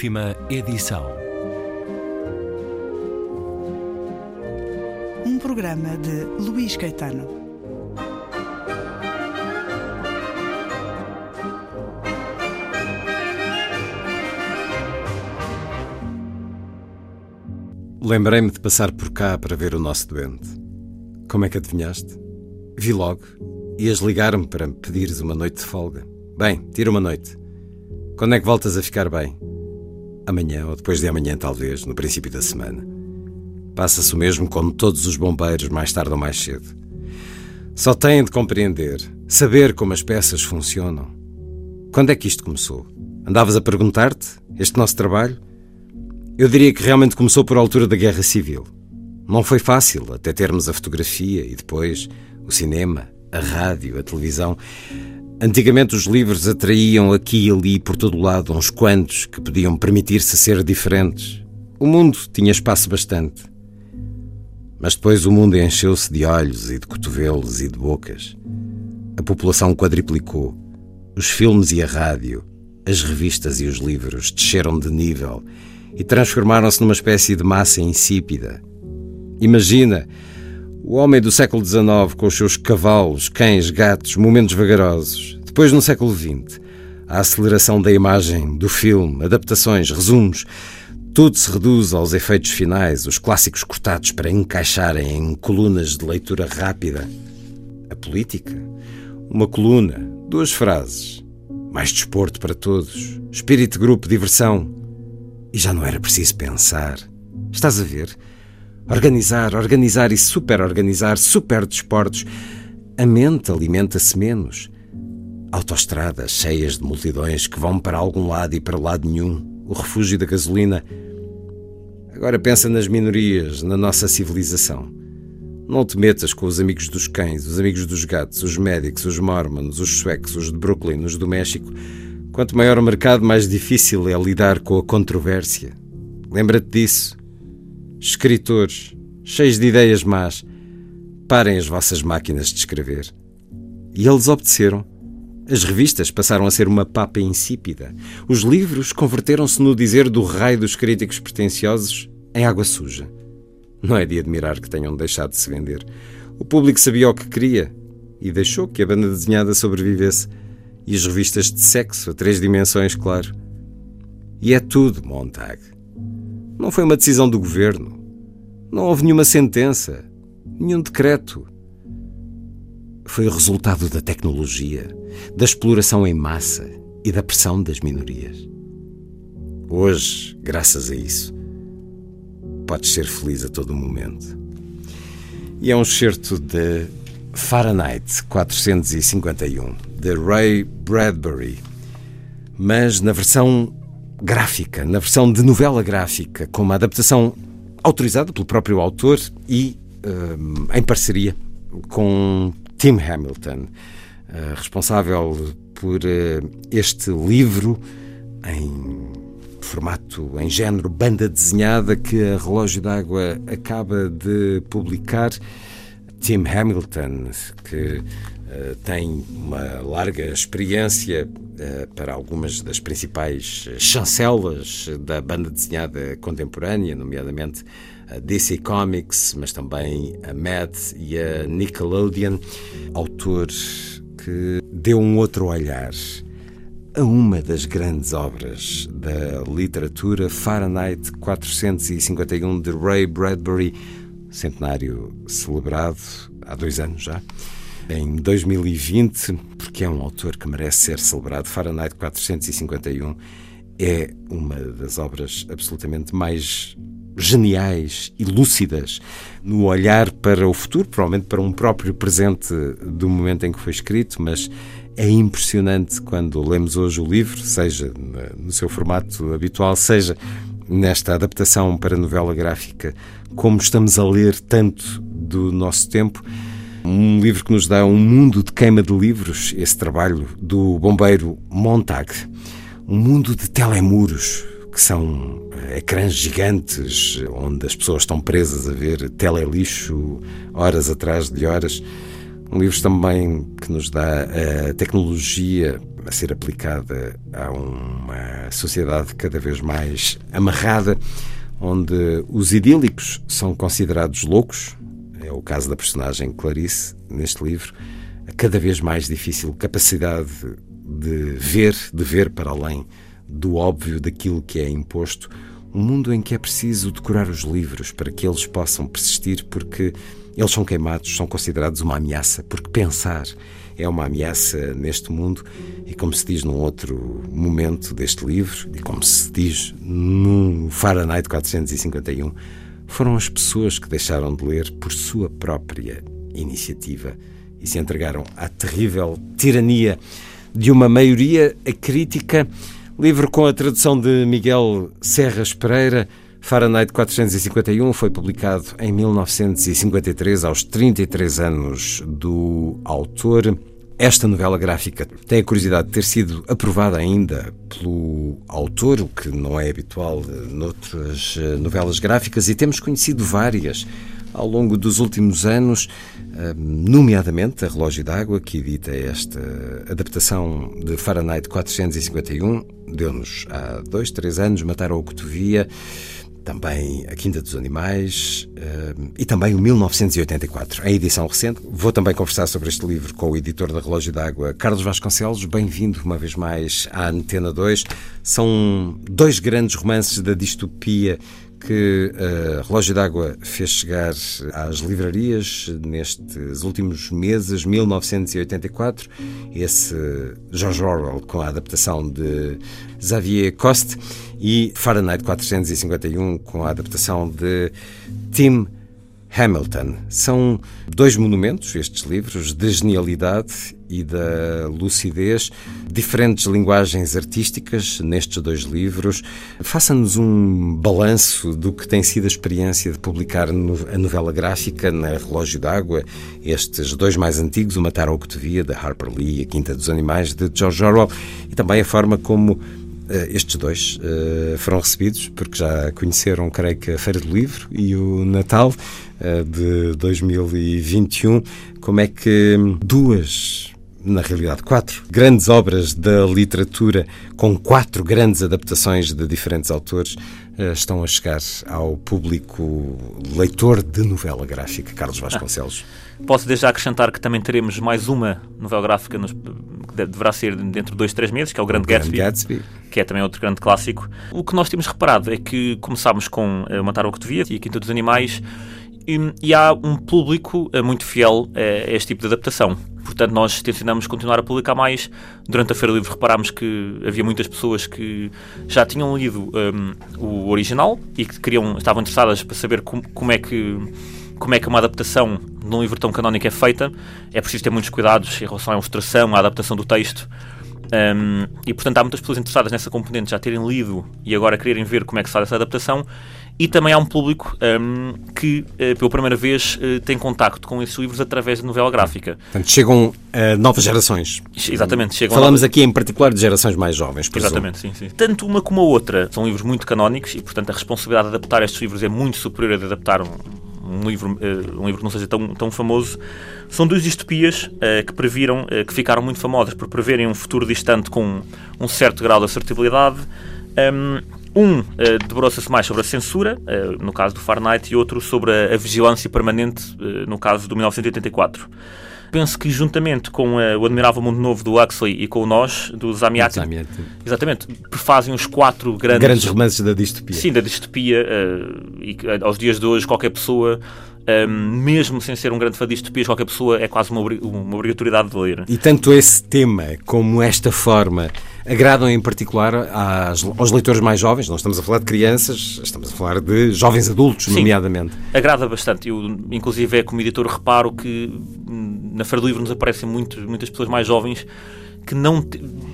Última edição. Um programa de Luís Caetano. Lembrei-me de passar por cá para ver o nosso doente. Como é que adivinhaste? Vi logo. Ias ligar-me para me pedires uma noite de folga. Bem, tira uma noite. Quando é que voltas a ficar bem? Amanhã ou depois de amanhã, talvez, no princípio da semana. Passa-se o mesmo como todos os bombeiros, mais tarde ou mais cedo. Só têm de compreender, saber como as peças funcionam. Quando é que isto começou? Andavas a perguntar-te? Este nosso trabalho? Eu diria que realmente começou por altura da Guerra Civil. Não foi fácil, até termos a fotografia e depois o cinema, a rádio, a televisão. Antigamente os livros atraíam aqui e ali por todo o lado uns quantos que podiam permitir-se ser diferentes. O mundo tinha espaço bastante. Mas depois o mundo encheu-se de olhos e de cotovelos e de bocas. A população quadriplicou. Os filmes e a rádio, as revistas e os livros desceram de nível e transformaram-se numa espécie de massa insípida. Imagina o homem do século XIX com os seus cavalos, cães, gatos, momentos vagarosos. Depois, no século XX, a aceleração da imagem, do filme, adaptações, resumos. Tudo se reduz aos efeitos finais, os clássicos cortados para encaixarem em colunas de leitura rápida. A política? Uma coluna, duas frases. Mais desporto para todos, espírito de grupo, diversão. E já não era preciso pensar. Estás a ver? Organizar, organizar e superorganizar, super desportos. A mente alimenta-se menos. Autoestradas cheias de multidões que vão para algum lado e para lado nenhum. O refúgio da gasolina. Agora pensa nas minorias, na nossa civilização. Não te metas com os amigos dos cães, os amigos dos gatos, os médicos, os mormons, os suecos, os de Brooklyn, os do México. Quanto maior o mercado, mais difícil é lidar com a controvérsia. Lembra-te disso. Escritores, cheios de ideias más, parem as vossas máquinas de escrever. E eles obedeceram. As revistas passaram a ser uma papa insípida. Os livros converteram-se no dizer do raio dos críticos pretenciosos em água suja. Não é de admirar que tenham deixado de se vender. O público sabia o que queria e deixou que a banda desenhada sobrevivesse. E as revistas de sexo a três dimensões, claro. E é tudo, Montag. Não foi uma decisão do governo. Não houve nenhuma sentença, nenhum decreto. Foi o resultado da tecnologia, da exploração em massa e da pressão das minorias. Hoje, graças a isso, podes ser feliz a todo momento. E é um excerto de Fahrenheit 451, de Ray Bradbury, mas na versão gráfica, na versão de novela gráfica, com uma adaptação autorizada pelo próprio autor e um, em parceria com Tim Hamilton, uh, responsável por uh, este livro em formato, em género banda desenhada que a Relógio d'Água acaba de publicar. Tim Hamilton, que Uh, tem uma larga experiência uh, para algumas das principais chancelas da banda desenhada contemporânea, nomeadamente a DC Comics, mas também a Mad e a Nickelodeon. Autor que deu um outro olhar a uma das grandes obras da literatura, Fahrenheit 451, de Ray Bradbury, centenário celebrado há dois anos já em 2020, porque é um autor que merece ser celebrado. Fahrenheit 451 é uma das obras absolutamente mais geniais e lúcidas no olhar para o futuro, provavelmente para um próprio presente do momento em que foi escrito, mas é impressionante quando lemos hoje o livro, seja no seu formato habitual, seja nesta adaptação para novela gráfica, como estamos a ler tanto do nosso tempo. Um livro que nos dá um mundo de queima de livros, esse trabalho do bombeiro Montag. Um mundo de telemuros, que são eh, ecrãs gigantes onde as pessoas estão presas a ver telelixo horas atrás de horas. Um livro também que nos dá a tecnologia a ser aplicada a uma sociedade cada vez mais amarrada, onde os idílicos são considerados loucos. É o caso da personagem Clarice neste livro. A cada vez mais difícil capacidade de ver, de ver para além do óbvio daquilo que é imposto. Um mundo em que é preciso decorar os livros para que eles possam persistir, porque eles são queimados, são considerados uma ameaça, porque pensar é uma ameaça neste mundo. E como se diz num outro momento deste livro, e como se diz no Fahrenheit 451, foram as pessoas que deixaram de ler por sua própria iniciativa e se entregaram à terrível tirania de uma maioria crítica. Livro com a tradução de Miguel Serras Pereira. Fahrenheit 451 foi publicado em 1953, aos 33 anos do autor. Esta novela gráfica tem a curiosidade de ter sido aprovada ainda pelo autor, o que não é habitual noutras eh, novelas gráficas, e temos conhecido várias ao longo dos últimos anos, eh, nomeadamente a Relógio d'Água, que edita esta adaptação de Fahrenheit 451, deu-nos há dois, três anos Matar ao Cotovia também A Quinta dos Animais uh, e também o 1984, a edição recente. Vou também conversar sobre este livro com o editor da Relógio d'Água, Carlos Vasconcelos. Bem-vindo uma vez mais à Antena 2. São dois grandes romances da distopia que a Relógio d'Água fez chegar às livrarias nestes últimos meses, 1984, esse George Orwell com a adaptação de Xavier Coste e Fahrenheit 451 com a adaptação de Tim Hamilton. São dois monumentos, estes livros, da genialidade e da lucidez, diferentes linguagens artísticas nestes dois livros. Faça-nos um balanço do que tem sido a experiência de publicar a novela gráfica na Relógio d'Água, estes dois mais antigos, O Matar ao que Te Via, de Harper Lee, e A Quinta dos Animais, de George Orwell, e também a forma como estes dois uh, foram recebidos, porque já conheceram, creio que, a Feira do Livro e o Natal uh, de 2021. Como é que duas na realidade, quatro grandes obras da literatura, com quatro grandes adaptações de diferentes autores, estão a chegar ao público leitor de novela gráfica, Carlos Vasconcelos. Ah, posso desde já acrescentar que também teremos mais uma novela gráfica nos, que deverá ser dentro de dois, três meses, que é o Grande, o Gatsby, Gatsby, que é também outro grande clássico. O que nós temos reparado é que começámos com uh, Matar o que Devia e a Quinta dos Animais, e, e há um público uh, muito fiel a, este tipo de adaptação. Portanto, nós tencionamos continuar a publicar mais. Durante a Feira Livre reparámos que havia muitas pessoas que já tinham lido um, o original e que queriam, estavam interessadas para saber como, como é que como é que uma adaptação de um livro tão canónico é feita. É preciso ter muitos cuidados em relação à ilustração, à adaptação do texto. Um, e portanto há muitas pessoas interessadas nessa componente já terem lido e agora quererem ver como é que faz essa adaptação e também há um público um, que uh, pela primeira vez uh, tem contacto com esses livros através de novela gráfica. Portanto, chegam a novas gerações. Exatamente. Chegam Falamos aqui em particular de gerações mais jovens, por Exatamente, sim, sim. Tanto uma como a outra são livros muito canónicos e portanto a responsabilidade de adaptar estes livros é muito superior a de adaptar um, um livro, uh, um livro que não seja tão, tão famoso, são duas distopias uh, que previram, uh, que ficaram muito famosas por preverem um futuro distante com um certo grau de assertibilidade. Um, um uh, debruça-se mais sobre a censura, no caso do Fahrenheit, e outro sobre a, vigilância permanente, no caso do 1984 penso que juntamente com uh, o Admirável Mundo Novo do Huxley e com o Nós, do Zamiati, exatamente, fazem os quatro grandes... Grandes romances da distopia. Sim, da distopia, uh, e uh, aos dias de hoje qualquer pessoa um, mesmo sem ser um grande fã de distopias, qualquer pessoa é quase uma, uma obrigatoriedade de ler. E tanto esse tema como esta forma agradam em particular às, aos leitores mais jovens? Não estamos a falar de crianças, estamos a falar de jovens adultos, Sim, nomeadamente. Agrada bastante. Eu, inclusive, é como editor, reparo que na Feira do Livro nos aparecem muito, muitas pessoas mais jovens que, não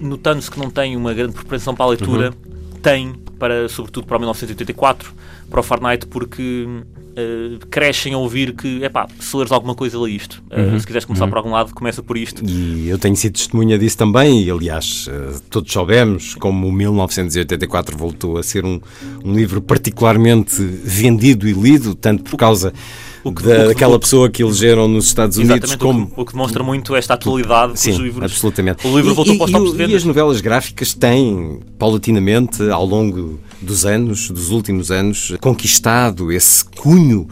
notando-se que não têm uma grande propensão para a leitura, uhum. têm, para, sobretudo para o 1984, para o Fahrenheit, porque uh, crescem a ouvir que, é pá, se leres alguma coisa, lê isto. Uh, uhum. Se quiseres começar uhum. por algum lado, começa por isto. E eu tenho sido testemunha disso também, e aliás, uh, todos soubemos como 1984 voltou a ser um, um livro particularmente vendido e lido, tanto por causa o que, daquela pessoa que elegeram nos Estados Unidos como... O que, o que demonstra muito esta atualidade Sim, livros, absolutamente. O livro voltou e, para os vendas. E as novelas gráficas têm, paulatinamente, ao longo dos anos, dos últimos anos, conquistado esse cunho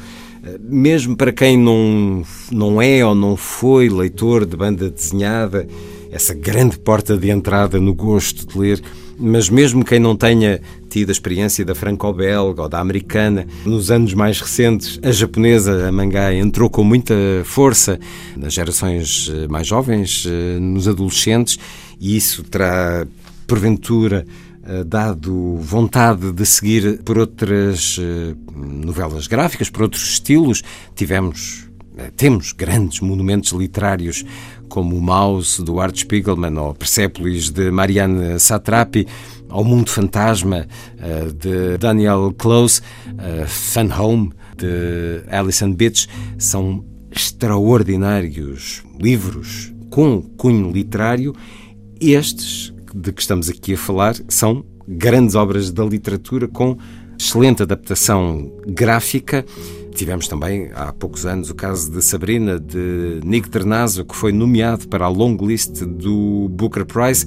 mesmo para quem não, não é ou não foi leitor de banda desenhada, essa grande porta de entrada no gosto de ler, mas mesmo quem não tenha tido a experiência da franco-belga ou da americana, nos anos mais recentes, a japonesa, a mangá, entrou com muita força nas gerações eh, mais jovens, eh, nos adolescentes, e isso terá, porventura, eh, dado vontade de seguir por outras eh, novelas gráficas, por outros estilos. Tivemos, eh, temos grandes monumentos literários como o Maus, do Art Spiegelman, ou Persepolis, de Marianne Satrapi, ao Mundo Fantasma, de Daniel Close, Fun Home, de Alison Bitch, são extraordinários livros com cunho literário. Estes de que estamos aqui a falar são grandes obras da literatura com excelente adaptação gráfica. Tivemos também há poucos anos o caso de Sabrina, de Nick Ternazo, que foi nomeado para a long list do Booker Prize.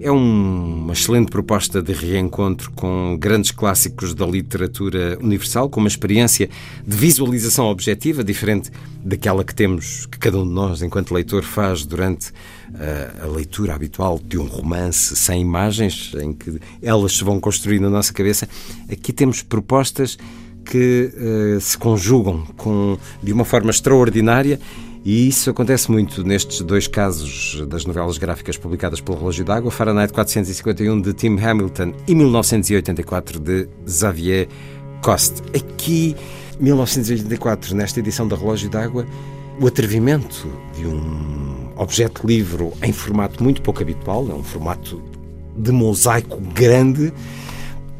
É um, uma excelente proposta de reencontro com grandes clássicos da literatura universal, com uma experiência de visualização objetiva, diferente daquela que temos, que cada um de nós, enquanto leitor, faz durante a, eh, a leitura habitual de um romance sem imagens, em que elas se vão construir na nossa cabeça. Aqui temos propostas que uh, se conjugam com, de uma forma extraordinária e isso acontece muito nestes dois casos das novelas gráficas publicadas pelo Relógio d'Água, Fahrenheit 451 de Tim Hamilton e 1984 de Xavier Coste. Aqui, 1984, nesta edição da Relógio d'Água, o atrevimento de um objeto livro em formato muito pouco habitual, é um formato de mosaico grande,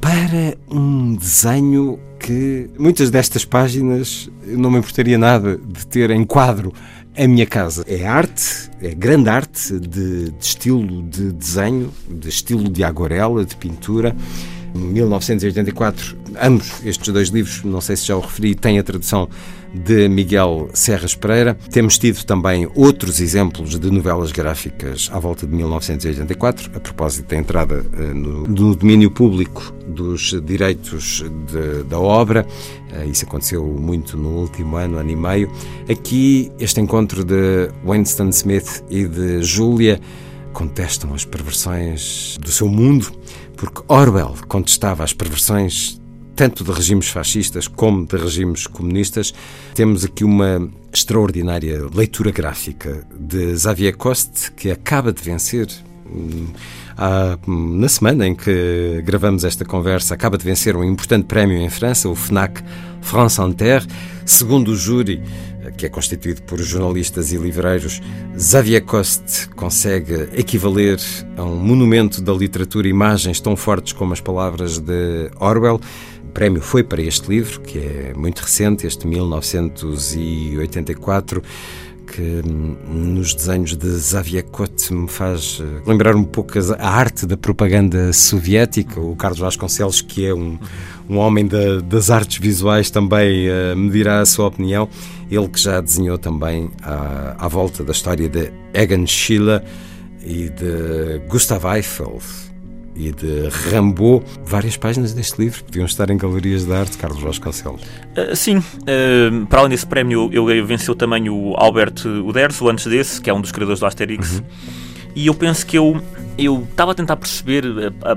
para um desenho que muitas destas páginas não me importaria nada de ter em quadro a minha casa. É arte, é grande arte de, de estilo de desenho, de estilo de aguarela, de pintura. 1984, ambos estes dois livros, não sei se já o referi, têm a tradução de Miguel Serras Pereira. Temos tido também outros exemplos de novelas gráficas à volta de 1984, a propósito da entrada uh, no, domínio público dos direitos de, da obra. Uh, isso aconteceu muito no último ano, ano e meio. Aqui, este encontro de Winston Smith e de Julia contestam as perversões do seu mundo, porque Orwell contestava as perversões tanto de regimes fascistas como de regimes comunistas. Temos aqui uma extraordinária leitura gráfica de Xavier Coste, que acaba de vencer. Hum, na semana em que gravamos esta conversa, acaba de vencer um importante prémio em França, o FNAC France Inter. Segundo o júri, que é constituído por jornalistas e livreiros, Xavier Coste consegue equivaler a um monumento da literatura imagens tão fortes como as palavras de Orwell prémio foi para este livro, que é muito recente, este 1984, que hum, nos desenhos de Xavier Cote me faz eh, lembrar um pouco a arte da propaganda soviética. O Carlos Vasconcelos, que é um, um homem da, das artes visuais, também uh, me dirá a sua opinião. Ele que já desenhou também à, à volta da história de Egan Schiele e de Gustav Eiffel e de Rambo. Várias páginas deste livro podiam estar em galerias de arte, Carlos Vasconcelos. Uh, sim, uh, para além desse prémio, eu venceu também o Albert Uderzo, antes desse, que é um dos criadores do Asterix. Uhum. E eu penso que eu eu estava a tentar perceber a, a,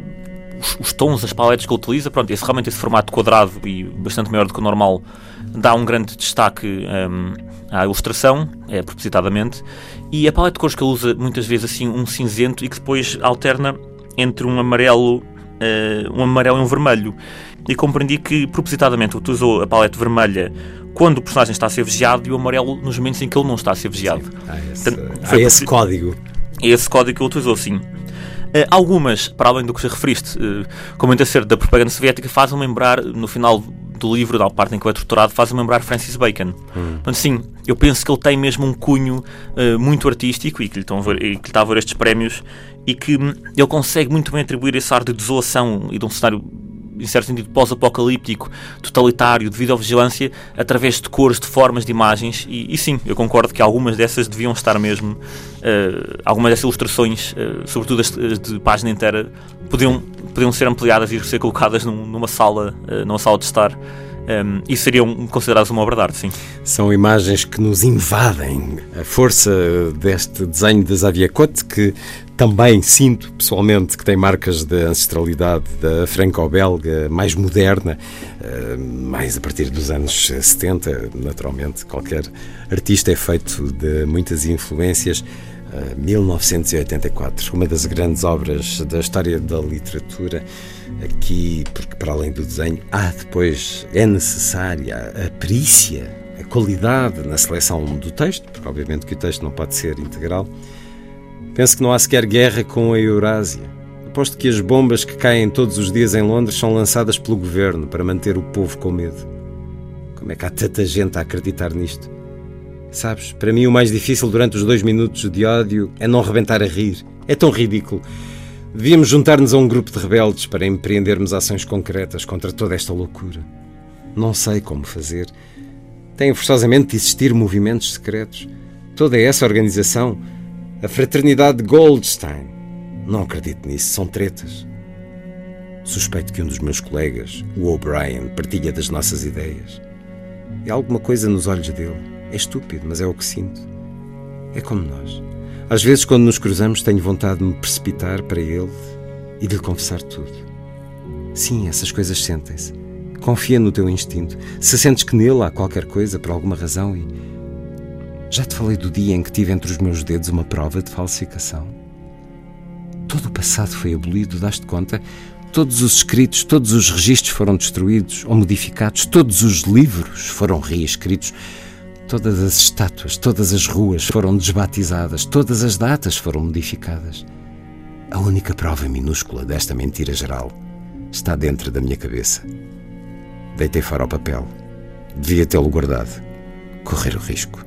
os, os, tons, as paletes que ele utiliza. Pronto, esse, realmente esse formato quadrado e bastante maior do que o normal dá um grande destaque um, à ilustração, é, propositadamente. E a paleta de cores que ele usa, muitas vezes assim, um cinzento e que depois alterna entre um amarelo, uh, um amarelo e um vermelho. E compreendi que propositadamente utilizou a paleta vermelha quando o personagem está a ser vigiado e o amarelo nos momentos em que ele não está a ser vigiado. Há esse, Portanto, há esse código. É esse código que ele utilizou, sim. Uh, algumas, para além do que já referiste, uh, como ainda ser da propaganda soviética, fazem lembrar, no final do livro, da parte em que é torturado, fazem lembrar Francis Bacon. Hum. Portanto, sim, eu penso que ele tem mesmo um cunho uh, muito artístico e que lhe, estão a ver, e que lhe está a ver estes prémios e que ele consegue muito bem atribuir esse ar de desolação e de um cenário em certo sentido, pós-apocalíptico, totalitário, de videovigilância, através de cores, de formas, de imagens. E, e sim, eu concordo que algumas dessas deviam estar mesmo, uh, algumas dessas ilustrações, uh, sobretudo as, de página inteira, podiam, podiam ser ampliadas e ser colocadas num, numa sala, uh, numa sala de estar. Um, e seriam consideradas uma obra de arte, sim. São imagens que nos invadem. A força deste desenho de Xavier Cote, que também sinto pessoalmente que tem marcas da ancestralidade da franco-belga mais moderna, eh, mais a partir dos anos 70, naturalmente. Qualquer artista é feito de muitas influências. 1984, uma das grandes obras da história da literatura. Aqui, porque para além do desenho, há depois, é necessária a perícia, a qualidade na seleção do texto, porque obviamente que o texto não pode ser integral Penso que não há sequer guerra com a Eurásia. Aposto que as bombas que caem todos os dias em Londres são lançadas pelo governo para manter o povo com medo. Como é que há tanta gente a acreditar nisto? Sabes, para mim o mais difícil durante os dois minutos de ódio é não rebentar a rir. É tão ridículo. Devíamos juntar-nos a um grupo de rebeldes para empreendermos ações concretas contra toda esta loucura. Não sei como fazer. Têm forçosamente de existir movimentos secretos. Toda essa organização a fraternidade Goldstein. Não acredito nisso, são tretas. Suspeito que um dos meus colegas, o O'Brien, partilha das nossas ideias. É alguma coisa nos olhos dele. É estúpido, mas é o que sinto. É como nós. Às vezes, quando nos cruzamos, tenho vontade de me precipitar para ele e de lhe confessar tudo. Sim, essas coisas sentem-se. Confia no teu instinto. Se sentes que nele há qualquer coisa, por alguma razão, e já te falei do dia em que tive entre os meus dedos uma prova de falsificação? Todo o passado foi abolido, daste conta? Todos os escritos, todos os registros foram destruídos ou modificados, todos os livros foram reescritos, todas as estátuas, todas as ruas foram desbatizadas, todas as datas foram modificadas. A única prova minúscula desta mentira geral está dentro da minha cabeça. Deitei fora o papel. Devia tê-lo guardado. Correr o risco.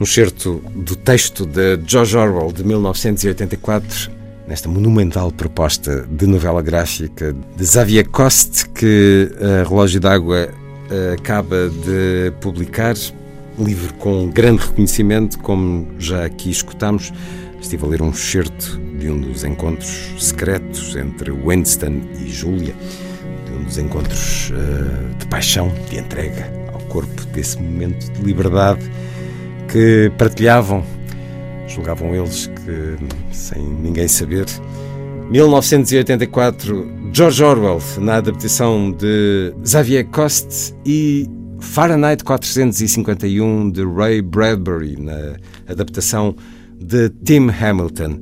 Um certo do texto de George Orwell de 1984, nesta monumental proposta de novela gráfica de Xavier Coste, que a Relógio d'Água eh, acaba de publicar, livro com grande reconhecimento, como já aqui escutamos. Estive a ler um excerto de um dos encontros secretos entre Winston e Julia, de um dos encontros uh, de paixão, de entrega ao corpo desse momento de liberdade que partilhavam, julgavam eles que, sem ninguém saber, 1984, George Orwell, na adaptação de Xavier Coste, e Fahrenheit 451, de Ray Bradbury, na adaptação de Tim Hamilton.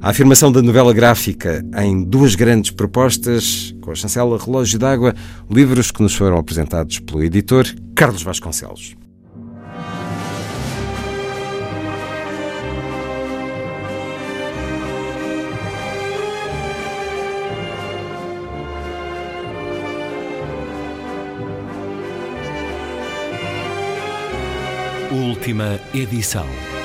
A afirmação da novela gráfica em duas grandes propostas, com a chancela Relógio d'Água, livros que nos foram apresentados pelo editor Carlos Vasconcelos. Última edição.